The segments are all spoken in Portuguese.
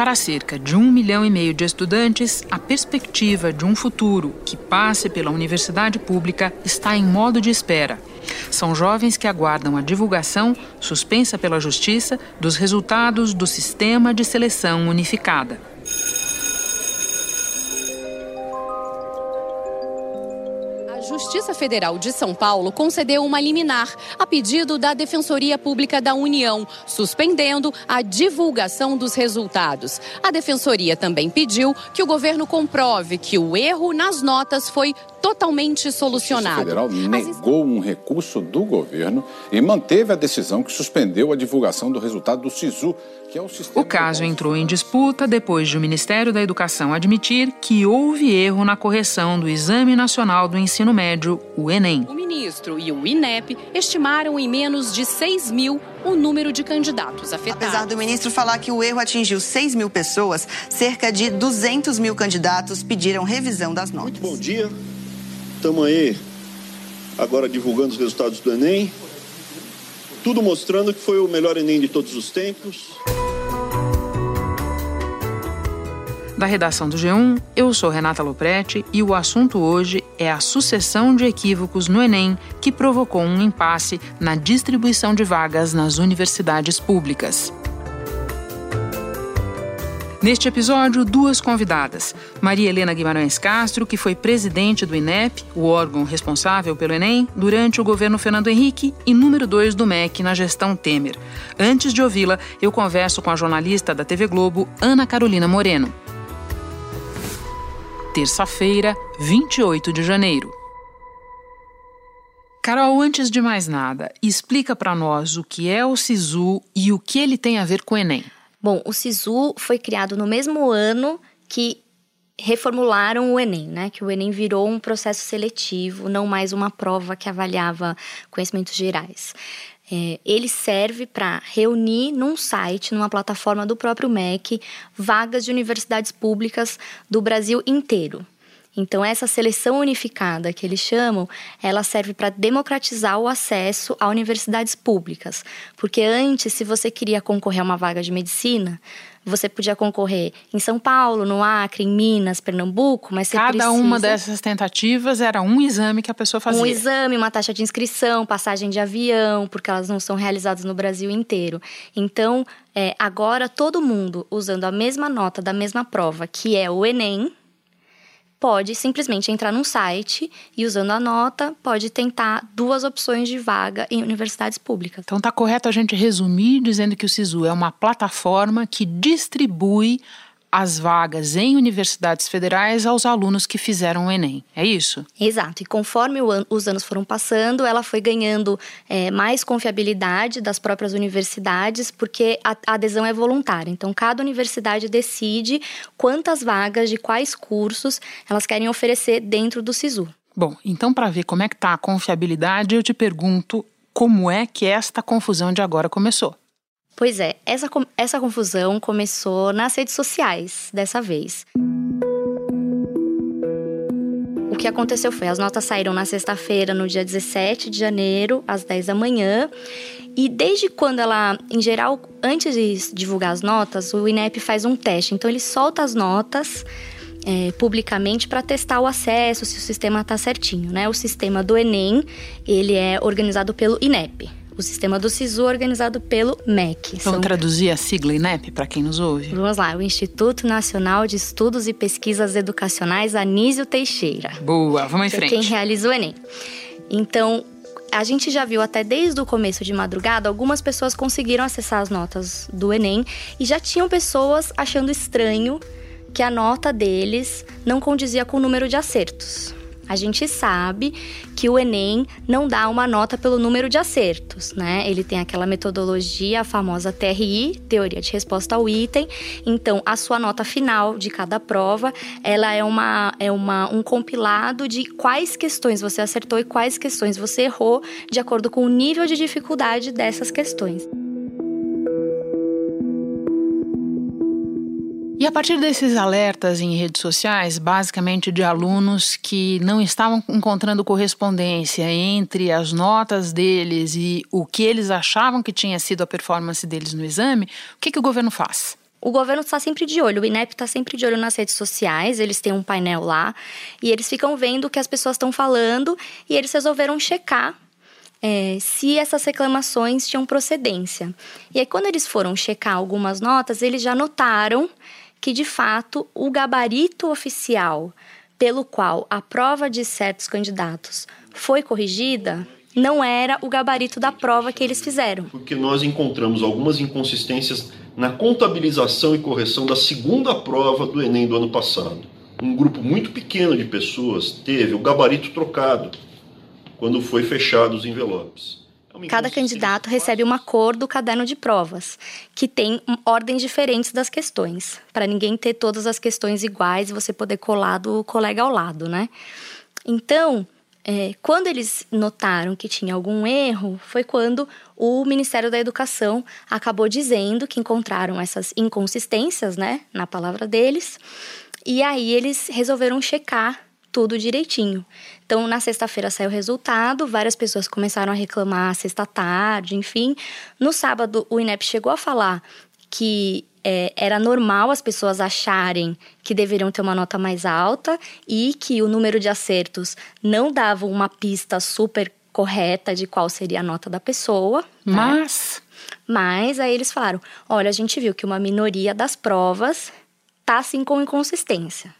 Para cerca de um milhão e meio de estudantes, a perspectiva de um futuro que passe pela universidade pública está em modo de espera. São jovens que aguardam a divulgação, suspensa pela Justiça, dos resultados do sistema de seleção unificada. Federal de São Paulo concedeu uma liminar a pedido da Defensoria Pública da União, suspendendo a divulgação dos resultados. A Defensoria também pediu que o governo comprove que o erro nas notas foi totalmente solucionado. A Federal negou um recurso do governo e manteve a decisão que suspendeu a divulgação do resultado do SISU, que é o sistema. O caso entrou em disputa depois de o Ministério da Educação admitir que houve erro na correção do Exame Nacional do Ensino Médio, o Enem. O ministro e o INEP estimaram em menos de 6 mil o número de candidatos afetados. Apesar do ministro falar que o erro atingiu 6 mil pessoas, cerca de 200 mil candidatos pediram revisão das notas. Muito bom dia. Estamos aí agora divulgando os resultados do Enem. Tudo mostrando que foi o melhor Enem de todos os tempos. Da redação do G1, eu sou Renata Loprete e o assunto hoje é a sucessão de equívocos no Enem que provocou um impasse na distribuição de vagas nas universidades públicas. Neste episódio, duas convidadas. Maria Helena Guimarães Castro, que foi presidente do INEP, o órgão responsável pelo Enem, durante o governo Fernando Henrique, e número dois do MEC na gestão Temer. Antes de ouvi-la, eu converso com a jornalista da TV Globo, Ana Carolina Moreno. Terça-feira, 28 de janeiro. Carol, antes de mais nada, explica para nós o que é o SISU e o que ele tem a ver com o Enem. Bom, o SISU foi criado no mesmo ano que reformularam o Enem, né? Que o Enem virou um processo seletivo, não mais uma prova que avaliava conhecimentos gerais. É, ele serve para reunir num site, numa plataforma do próprio MEC, vagas de universidades públicas do Brasil inteiro. Então, essa seleção unificada que eles chamam, ela serve para democratizar o acesso a universidades públicas. Porque antes, se você queria concorrer a uma vaga de medicina, você podia concorrer em São Paulo, no Acre, em Minas, Pernambuco, mas você Cada precisa... uma dessas tentativas era um exame que a pessoa fazia. Um exame, uma taxa de inscrição, passagem de avião, porque elas não são realizadas no Brasil inteiro. Então, é, agora todo mundo usando a mesma nota da mesma prova, que é o Enem, pode simplesmente entrar num site e, usando a nota, pode tentar duas opções de vaga em universidades públicas. Então, está correto a gente resumir dizendo que o SISU é uma plataforma que distribui as vagas em universidades federais aos alunos que fizeram o Enem. É isso? Exato. E conforme os anos foram passando, ela foi ganhando é, mais confiabilidade das próprias universidades, porque a, a adesão é voluntária. Então, cada universidade decide quantas vagas de quais cursos elas querem oferecer dentro do SISU. Bom, então para ver como é que está a confiabilidade, eu te pergunto como é que esta confusão de agora começou. Pois é, essa, essa confusão começou nas redes sociais dessa vez. O que aconteceu foi: as notas saíram na sexta-feira, no dia 17 de janeiro, às 10 da manhã. E desde quando ela, em geral, antes de divulgar as notas, o INEP faz um teste. Então, ele solta as notas é, publicamente para testar o acesso, se o sistema está certinho, né? O sistema do Enem, ele é organizado pelo INEP, o sistema do SISU organizado pelo MEC. Vamos São... traduzir a sigla INEP para quem nos ouve? Vamos lá, o Instituto Nacional de Estudos e Pesquisas Educacionais Anísio Teixeira. Boa, vamos em frente. É quem realiza o Enem. Então, a gente já viu até desde o começo de madrugada, algumas pessoas conseguiram acessar as notas do Enem e já tinham pessoas achando estranho que a nota deles não condizia com o número de acertos. A gente sabe que o Enem não dá uma nota pelo número de acertos, né? Ele tem aquela metodologia, a famosa TRI, teoria de resposta ao item. Então, a sua nota final de cada prova, ela é uma é uma um compilado de quais questões você acertou e quais questões você errou, de acordo com o nível de dificuldade dessas questões. E a partir desses alertas em redes sociais, basicamente de alunos que não estavam encontrando correspondência entre as notas deles e o que eles achavam que tinha sido a performance deles no exame, o que, que o governo faz? o governo está sempre de olho, o INEP está sempre de olho nas redes sociais, eles têm um painel lá e eles ficam vendo o que as pessoas estão falando e eles resolveram checar é, se essas reclamações tinham procedência. E aí, quando eles foram checar algumas notas, eles já notaram que, de fato, o gabarito oficial pelo qual a prova de certos candidatos foi corrigida não era o gabarito da prova que eles fizeram. Porque nós encontramos algumas inconsistências na contabilização e correção da segunda prova do Enem do ano passado. Um grupo muito pequeno de pessoas teve o gabarito trocado quando foi fechado os envelopes. É Cada candidato recebe uma cor do caderno de provas, que tem ordens diferentes das questões, para ninguém ter todas as questões iguais e você poder colar do colega ao lado, né? Então, é, quando eles notaram que tinha algum erro, foi quando o Ministério da Educação acabou dizendo que encontraram essas inconsistências, né, na palavra deles, e aí eles resolveram checar tudo direitinho. Então, na sexta-feira saiu o resultado, várias pessoas começaram a reclamar sexta-tarde, enfim. No sábado, o INEP chegou a falar que é, era normal as pessoas acharem que deveriam ter uma nota mais alta e que o número de acertos não dava uma pista super correta de qual seria a nota da pessoa. Né? Mas. Né? Mas aí eles falaram: olha, a gente viu que uma minoria das provas tá assim com inconsistência.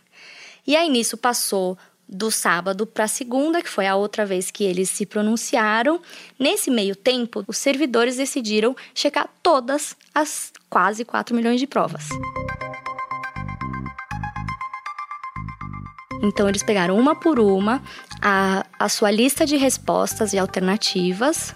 E aí nisso passou do sábado para segunda, que foi a outra vez que eles se pronunciaram. Nesse meio tempo, os servidores decidiram checar todas as quase 4 milhões de provas. Então, eles pegaram uma por uma a, a sua lista de respostas e alternativas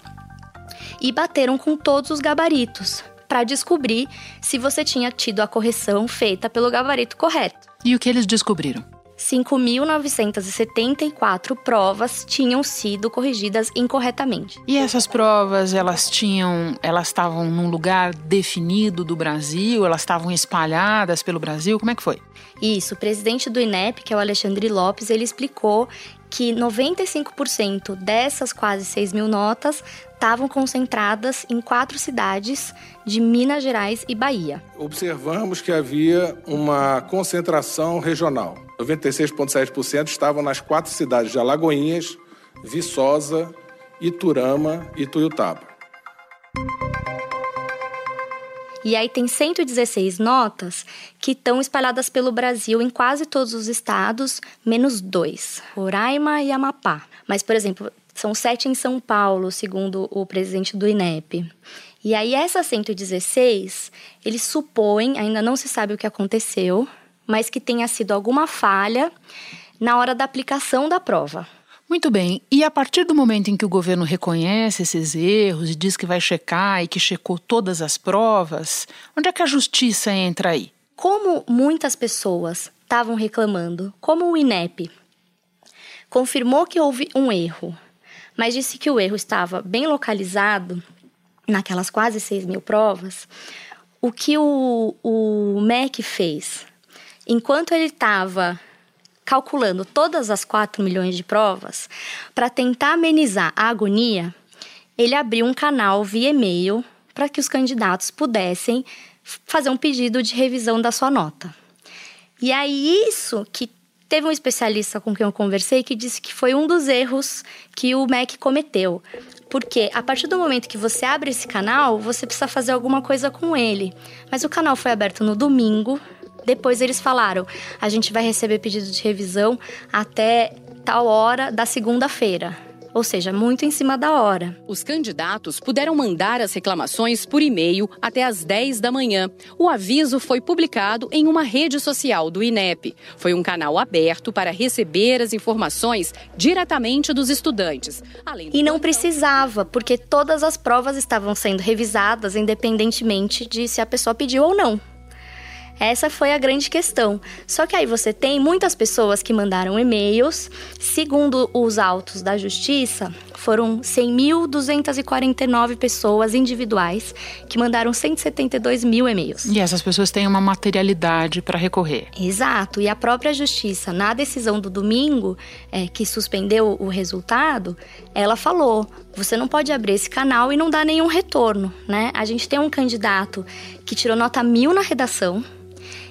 e bateram com todos os gabaritos para descobrir se você tinha tido a correção feita pelo gabarito correto. E o que eles descobriram? 5.974 provas tinham sido corrigidas incorretamente. E essas provas, elas tinham, elas estavam num lugar definido do Brasil, elas estavam espalhadas pelo Brasil, como é que foi? Isso, o presidente do INEP, que é o Alexandre Lopes, ele explicou que 95% dessas quase 6 mil notas estavam concentradas em quatro cidades de Minas Gerais e Bahia. Observamos que havia uma concentração regional. 96,7% estavam nas quatro cidades de Alagoinhas, Viçosa, Iturama e Tuiutaba. E aí tem 116 notas que estão espalhadas pelo Brasil em quase todos os estados, menos dois, Roraima e Amapá. Mas, por exemplo, são sete em São Paulo, segundo o presidente do INEP. E aí essas 116, eles supõem, ainda não se sabe o que aconteceu, mas que tenha sido alguma falha na hora da aplicação da prova. Muito bem. E a partir do momento em que o governo reconhece esses erros e diz que vai checar e que checou todas as provas, onde é que a justiça entra aí? Como muitas pessoas estavam reclamando, como o INEP confirmou que houve um erro, mas disse que o erro estava bem localizado naquelas quase 6 mil provas, o que o, o MEC fez? Enquanto ele estava calculando todas as 4 milhões de provas, para tentar amenizar a agonia, ele abriu um canal via e-mail para que os candidatos pudessem fazer um pedido de revisão da sua nota. E aí, isso que teve um especialista com quem eu conversei que disse que foi um dos erros que o MEC cometeu. Porque a partir do momento que você abre esse canal, você precisa fazer alguma coisa com ele. Mas o canal foi aberto no domingo, depois eles falaram: a gente vai receber pedido de revisão até tal hora da segunda-feira ou seja, muito em cima da hora. Os candidatos puderam mandar as reclamações por e-mail até às 10 da manhã. O aviso foi publicado em uma rede social do INEP. Foi um canal aberto para receber as informações diretamente dos estudantes. e não precisava, porque todas as provas estavam sendo revisadas independentemente de se a pessoa pediu ou não. Essa foi a grande questão. Só que aí você tem muitas pessoas que mandaram e-mails. Segundo os autos da justiça, foram 100.249 pessoas individuais que mandaram 172 mil e-mails. E essas pessoas têm uma materialidade para recorrer. Exato. E a própria justiça, na decisão do domingo, é, que suspendeu o resultado, ela falou: você não pode abrir esse canal e não dar nenhum retorno, né? A gente tem um candidato que tirou nota mil na redação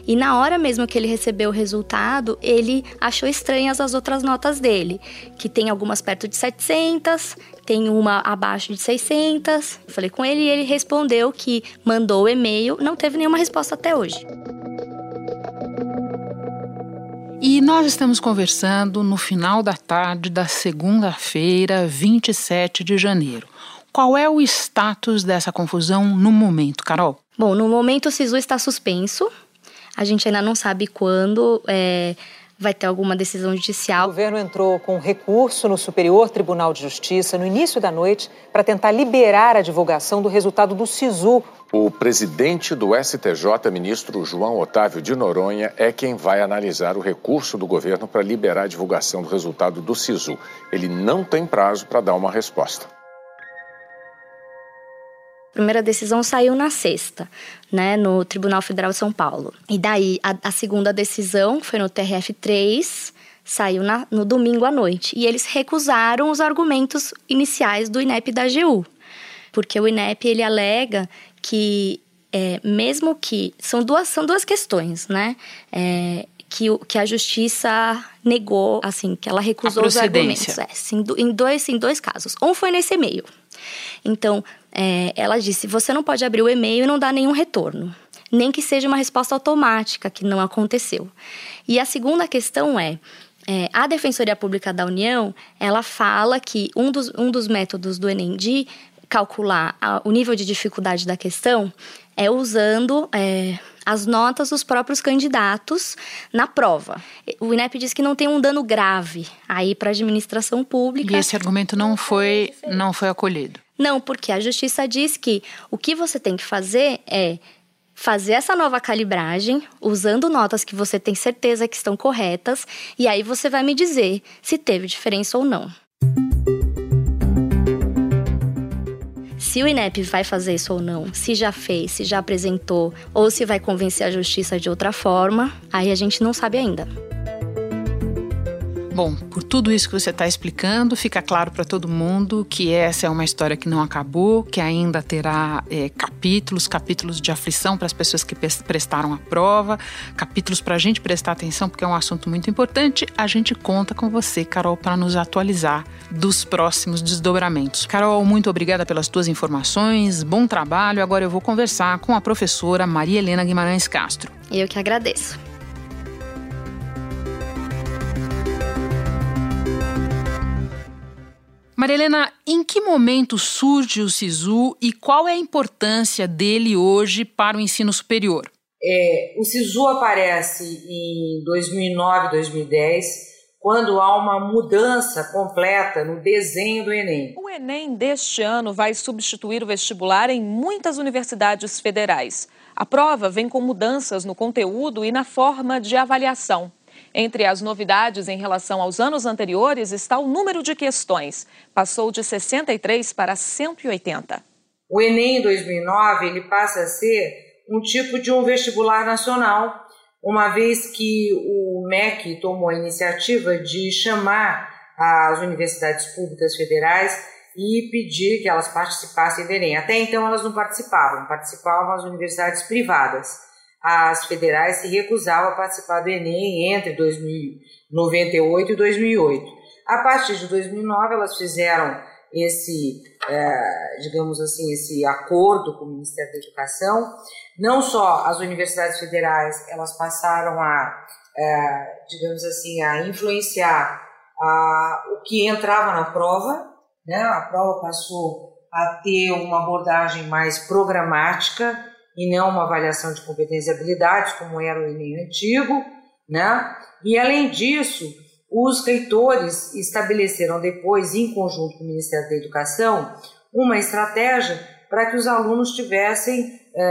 e na hora mesmo que ele recebeu o resultado, ele achou estranhas as outras notas dele, que tem algumas perto de 700, tem uma abaixo de 600. Falei com ele e ele respondeu que mandou o e-mail, não teve nenhuma resposta até hoje. E nós estamos conversando no final da tarde da segunda-feira, 27 de janeiro. Qual é o status dessa confusão no momento, Carol? Bom, no momento o SISU está suspenso, a gente ainda não sabe quando é, vai ter alguma decisão judicial. O governo entrou com recurso no Superior Tribunal de Justiça no início da noite para tentar liberar a divulgação do resultado do SISU. O presidente do STJ, ministro João Otávio de Noronha, é quem vai analisar o recurso do governo para liberar a divulgação do resultado do SISU. Ele não tem prazo para dar uma resposta. A primeira decisão saiu na sexta, né, no Tribunal Federal de São Paulo. E daí, a, a segunda decisão, que foi no TRF3, saiu na, no domingo à noite. E eles recusaram os argumentos iniciais do INEP e da AGU. Porque o INEP, ele alega que, é, mesmo que... São duas, são duas questões, né? É, que, que a justiça negou, assim, que ela recusou os argumentos. É, em, dois, em dois casos. Um foi nesse e-mail. Então, é, ela disse: você não pode abrir o e-mail e não dar nenhum retorno, nem que seja uma resposta automática, que não aconteceu. E a segunda questão é. É, a Defensoria Pública da União, ela fala que um dos, um dos métodos do Enem de calcular a, o nível de dificuldade da questão é usando é, as notas dos próprios candidatos na prova. O INEP diz que não tem um dano grave aí para a administração pública. E esse argumento não foi, não foi acolhido. Não, porque a justiça diz que o que você tem que fazer é fazer essa nova calibragem usando notas que você tem certeza que estão corretas e aí você vai me dizer se teve diferença ou não. Se o INEP vai fazer isso ou não, se já fez, se já apresentou ou se vai convencer a justiça de outra forma, aí a gente não sabe ainda. Bom, por tudo isso que você está explicando, fica claro para todo mundo que essa é uma história que não acabou, que ainda terá é, capítulos, capítulos de aflição para as pessoas que prestaram a prova, capítulos para a gente prestar atenção, porque é um assunto muito importante. A gente conta com você, Carol, para nos atualizar dos próximos desdobramentos. Carol, muito obrigada pelas tuas informações, bom trabalho. Agora eu vou conversar com a professora Maria Helena Guimarães Castro. Eu que agradeço. Maria Helena, em que momento surge o SISU e qual é a importância dele hoje para o ensino superior? É, o SISU aparece em 2009, 2010, quando há uma mudança completa no desenho do Enem. O Enem deste ano vai substituir o vestibular em muitas universidades federais. A prova vem com mudanças no conteúdo e na forma de avaliação. Entre as novidades em relação aos anos anteriores está o número de questões. Passou de 63 para 180. O Enem 2009 ele passa a ser um tipo de um vestibular nacional, uma vez que o MEC tomou a iniciativa de chamar as universidades públicas federais e pedir que elas participassem do Enem. Até então elas não participavam, participavam as universidades privadas as federais se recusavam a participar do Enem entre 1998 e 2008. A partir de 2009, elas fizeram esse, é, digamos assim, esse acordo com o Ministério da Educação. Não só as universidades federais, elas passaram a, é, digamos assim, a influenciar a, o que entrava na prova, né? A prova passou a ter uma abordagem mais programática, e não uma avaliação de competência e habilidades, como era o Enem antigo, né? E além disso, os reitores estabeleceram depois, em conjunto com o Ministério da Educação, uma estratégia para que os alunos tivessem é,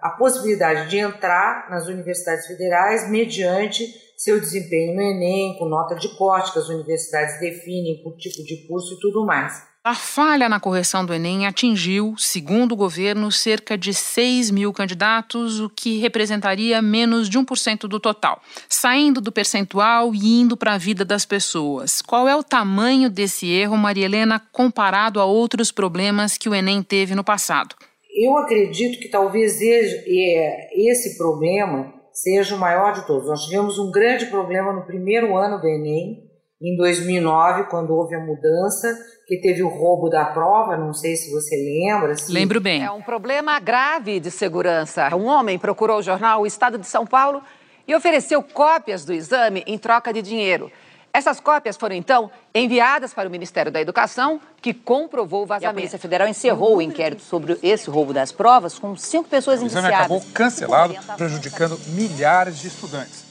a possibilidade de entrar nas universidades federais mediante seu desempenho no Enem, com nota de corte que as universidades definem por tipo de curso e tudo mais. A falha na correção do Enem atingiu, segundo o governo, cerca de 6 mil candidatos, o que representaria menos de 1% do total, saindo do percentual e indo para a vida das pessoas. Qual é o tamanho desse erro, Maria Helena, comparado a outros problemas que o Enem teve no passado? Eu acredito que talvez é, esse problema seja o maior de todos. Nós tivemos um grande problema no primeiro ano do Enem, em 2009, quando houve a mudança, que teve o roubo da prova, não sei se você lembra. Se... Lembro bem. É um problema grave de segurança. Um homem procurou o jornal O Estado de São Paulo e ofereceu cópias do exame em troca de dinheiro. Essas cópias foram, então, enviadas para o Ministério da Educação, que comprovou o vazamento. E a Polícia Federal encerrou o inquérito sobre esse roubo das provas com cinco pessoas indiciadas. O exame acabou cancelado, prejudicando milhares de estudantes.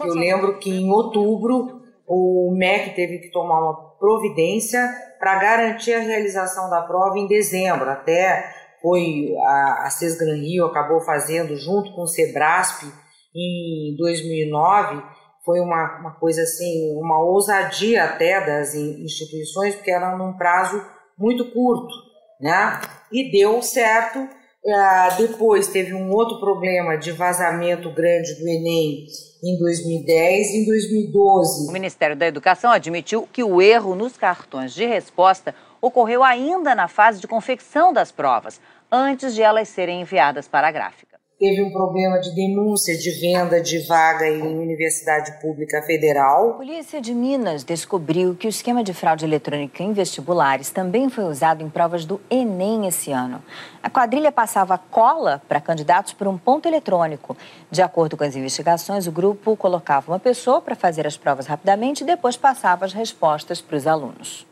Eu lembro que em outubro o MEC teve que tomar uma providência para garantir a realização da prova em dezembro. Até foi a, a Rio acabou fazendo junto com o Sebrasp em 2009. Foi uma, uma coisa assim, uma ousadia até das instituições, porque era num prazo muito curto, né? E deu certo ah, depois teve um outro problema de vazamento grande do Enem em 2010 e em 2012. O Ministério da Educação admitiu que o erro nos cartões de resposta ocorreu ainda na fase de confecção das provas, antes de elas serem enviadas para a gráfica teve um problema de denúncia de venda de vaga em Universidade Pública Federal. A Polícia de Minas descobriu que o esquema de fraude eletrônica em vestibulares também foi usado em provas do Enem esse ano. A quadrilha passava cola para candidatos por um ponto eletrônico. De acordo com as investigações, o grupo colocava uma pessoa para fazer as provas rapidamente e depois passava as respostas para os alunos.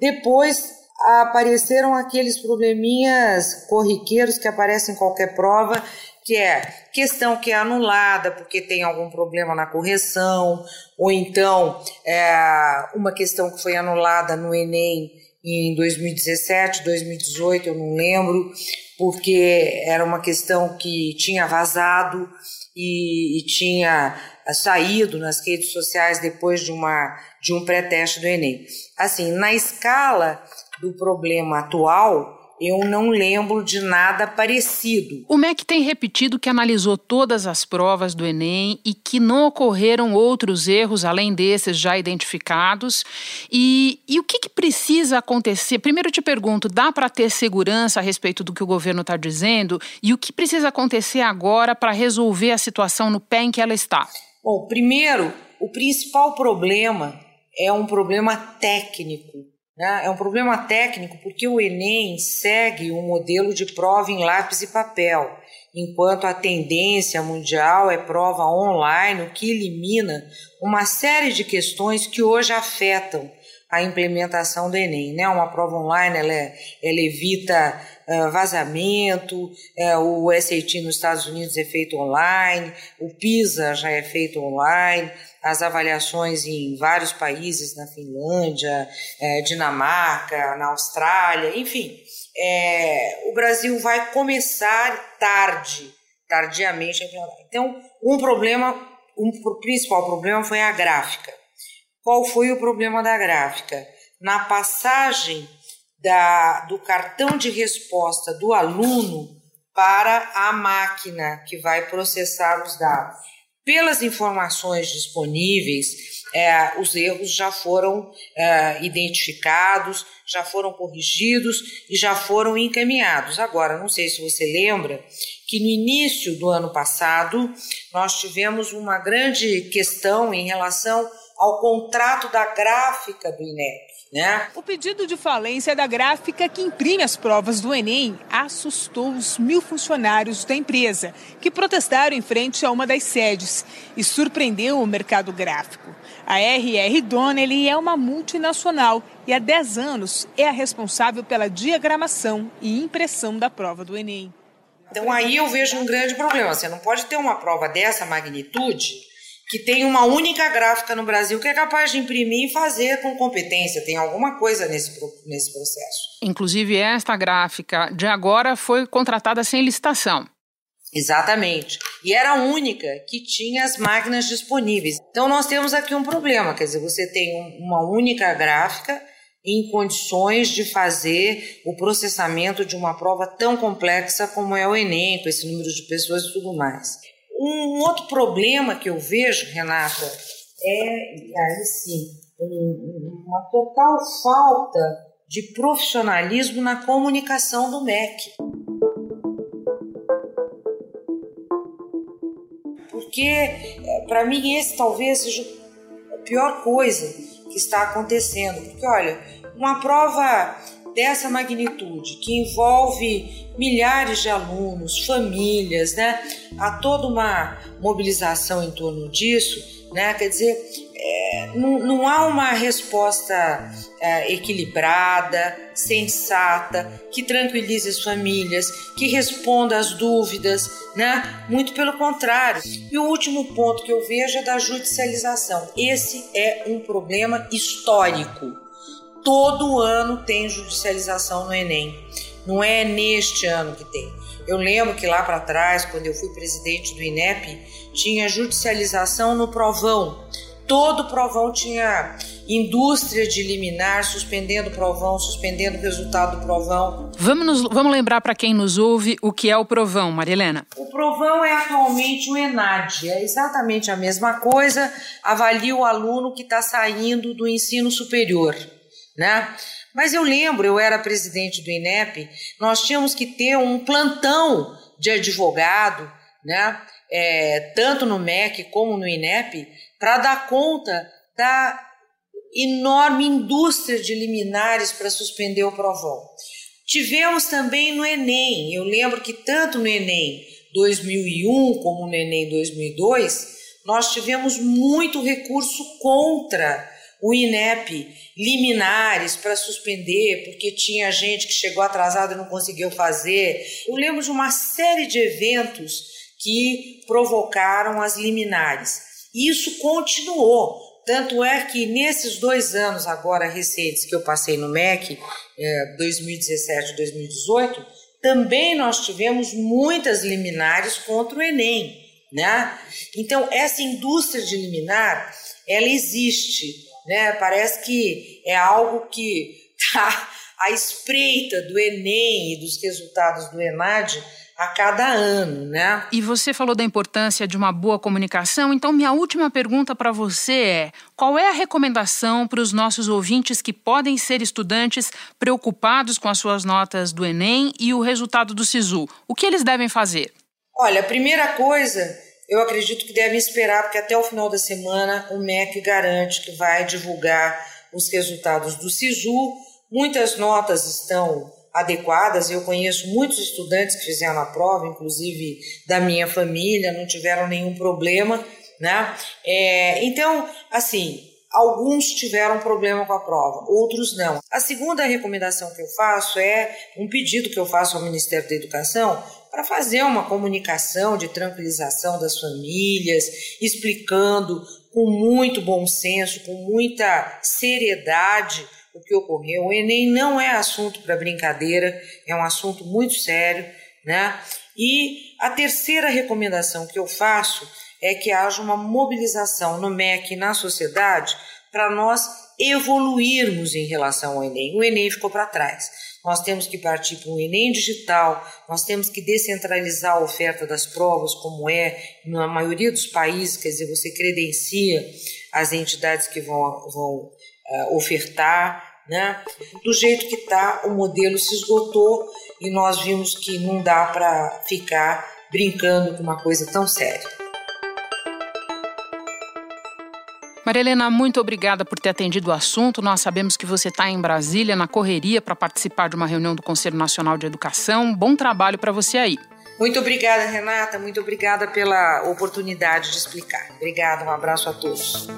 Depois apareceram aqueles probleminhas corriqueiros que aparecem em qualquer prova que é questão que é anulada porque tem algum problema na correção, ou então é, uma questão que foi anulada no Enem em 2017, 2018, eu não lembro, porque era uma questão que tinha vazado e, e tinha saído nas redes sociais depois de, uma, de um pré-teste do Enem. Assim, na escala do problema atual, eu não lembro de nada parecido. O MEC tem repetido que analisou todas as provas do Enem e que não ocorreram outros erros além desses já identificados. E, e o que, que precisa acontecer? Primeiro, eu te pergunto: dá para ter segurança a respeito do que o governo está dizendo? E o que precisa acontecer agora para resolver a situação no pé em que ela está? Bom, primeiro, o principal problema é um problema técnico né? É um problema técnico porque o Enem segue um modelo de prova em lápis e papel, enquanto a tendência mundial é prova online, o que elimina uma série de questões que hoje afetam a implementação do Enem. Né? Uma prova online ela, é, ela evita uh, vazamento, uh, o SAT nos Estados Unidos é feito online, o PISA já é feito online, as avaliações em vários países, na Finlândia, é, Dinamarca, na Austrália, enfim. É, o Brasil vai começar tarde, tardiamente a. Então, um problema, um principal problema foi a gráfica. Qual foi o problema da gráfica? Na passagem da, do cartão de resposta do aluno para a máquina que vai processar os dados pelas informações disponíveis, é, os erros já foram é, identificados, já foram corrigidos e já foram encaminhados. Agora, não sei se você lembra que no início do ano passado nós tivemos uma grande questão em relação ao contrato da gráfica do INEP. Né? O pedido de falência da gráfica que imprime as provas do Enem assustou os mil funcionários da empresa, que protestaram em frente a uma das sedes e surpreendeu o mercado gráfico. A RR Donnelly é uma multinacional e há 10 anos é a responsável pela diagramação e impressão da prova do Enem. Então aí eu vejo um grande problema. Você não pode ter uma prova dessa magnitude que tem uma única gráfica no Brasil que é capaz de imprimir e fazer com competência. Tem alguma coisa nesse, nesse processo. Inclusive, esta gráfica de agora foi contratada sem licitação. Exatamente. E era a única que tinha as máquinas disponíveis. Então, nós temos aqui um problema: quer dizer, você tem uma única gráfica em condições de fazer o processamento de uma prova tão complexa como é o Enem, com esse número de pessoas e tudo mais. Um outro problema que eu vejo, Renata, é, aí sim, uma total falta de profissionalismo na comunicação do MEC. Porque, é, para mim, esse talvez seja a pior coisa que está acontecendo. Porque, olha, uma prova dessa magnitude, que envolve milhares de alunos, famílias, né? Há toda uma mobilização em torno disso, né? Quer dizer, é, não, não, há uma resposta é, equilibrada, sensata, que tranquilize as famílias, que responda às dúvidas, né? Muito pelo contrário. E o último ponto que eu vejo é da judicialização. Esse é um problema histórico todo ano tem judicialização no Enem. Não é neste ano que tem. Eu lembro que lá para trás, quando eu fui presidente do INEP, tinha judicialização no provão. Todo provão tinha indústria de liminar, suspendendo o provão, suspendendo o resultado do provão. Vamos, nos, vamos lembrar para quem nos ouve o que é o provão, Marilena. O provão é atualmente o ENAD, é exatamente a mesma coisa, avalia o aluno que está saindo do ensino superior né? Mas eu lembro, eu era presidente do INEP, nós tínhamos que ter um plantão de advogado, né? É, tanto no MEC como no INEP, para dar conta da enorme indústria de liminares para suspender o provão. Tivemos também no Enem, eu lembro que tanto no Enem 2001 como no Enem 2002, nós tivemos muito recurso contra o INEP liminares para suspender, porque tinha gente que chegou atrasado e não conseguiu fazer. Eu lembro de uma série de eventos que provocaram as liminares. Isso continuou. Tanto é que nesses dois anos agora recentes que eu passei no MEC, 2017 e 2018, também nós tivemos muitas liminares contra o Enem. Né? Então, essa indústria de liminar, ela existe né? Parece que é algo que está à espreita do Enem e dos resultados do ENAD a cada ano, né? E você falou da importância de uma boa comunicação, então minha última pergunta para você é: qual é a recomendação para os nossos ouvintes que podem ser estudantes preocupados com as suas notas do Enem e o resultado do SISU? O que eles devem fazer? Olha, a primeira coisa eu acredito que devem esperar, porque até o final da semana o MEC garante que vai divulgar os resultados do SISU. Muitas notas estão adequadas, eu conheço muitos estudantes que fizeram a prova, inclusive da minha família, não tiveram nenhum problema, né? É, então, assim, alguns tiveram problema com a prova, outros não. A segunda recomendação que eu faço é um pedido que eu faço ao Ministério da Educação para fazer uma comunicação de tranquilização das famílias, explicando com muito bom senso, com muita seriedade o que ocorreu. O Enem não é assunto para brincadeira, é um assunto muito sério, né? E a terceira recomendação que eu faço é que haja uma mobilização no MEC e na sociedade para nós evoluirmos em relação ao Enem. O Enem ficou para trás. Nós temos que partir para um Enem digital, nós temos que descentralizar a oferta das provas, como é na maioria dos países, quer dizer, você credencia as entidades que vão, vão uh, ofertar, né? Do jeito que está, o modelo se esgotou e nós vimos que não dá para ficar brincando com uma coisa tão séria. Maria Helena, muito obrigada por ter atendido o assunto. Nós sabemos que você está em Brasília, na correria, para participar de uma reunião do Conselho Nacional de Educação. Bom trabalho para você aí. Muito obrigada, Renata. Muito obrigada pela oportunidade de explicar. Obrigada, um abraço a todos.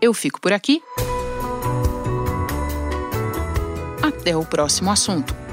Eu fico por aqui. Até o próximo assunto.